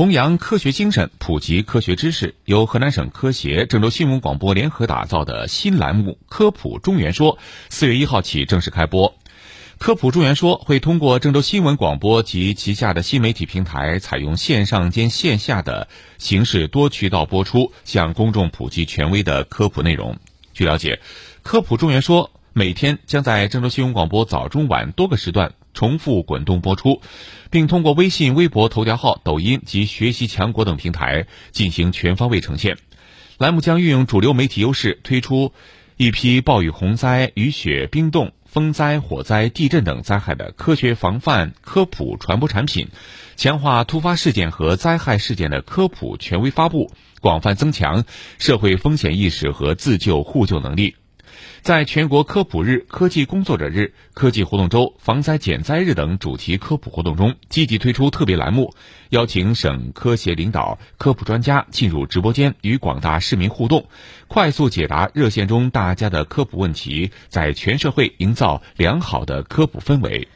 弘扬科学精神，普及科学知识，由河南省科协、郑州新闻广播联合打造的新栏目《科普中原说》，四月一号起正式开播。科普中原说会通过郑州新闻广播及旗下的新媒体平台，采用线上兼线下的形式多渠道播出，向公众普及权威的科普内容。据了解，科普中原说每天将在郑州新闻广播早中晚多个时段。重复滚动播出，并通过微信、微博、头条号、抖音及学习强国等平台进行全方位呈现。栏目将运用主流媒体优势，推出一批暴雨、洪灾、雨雪、冰冻、风灾、火灾、地震等灾害的科学防范、科普传播产品，强化突发事件和灾害事件的科普权威发布，广泛增强社会风险意识和自救互救能力。在全国科普日、科技工作者日、科技活动周、防灾减灾日等主题科普活动中，积极推出特别栏目，邀请省科协领导、科普专家进入直播间与广大市民互动，快速解答热线中大家的科普问题，在全社会营造良好的科普氛围。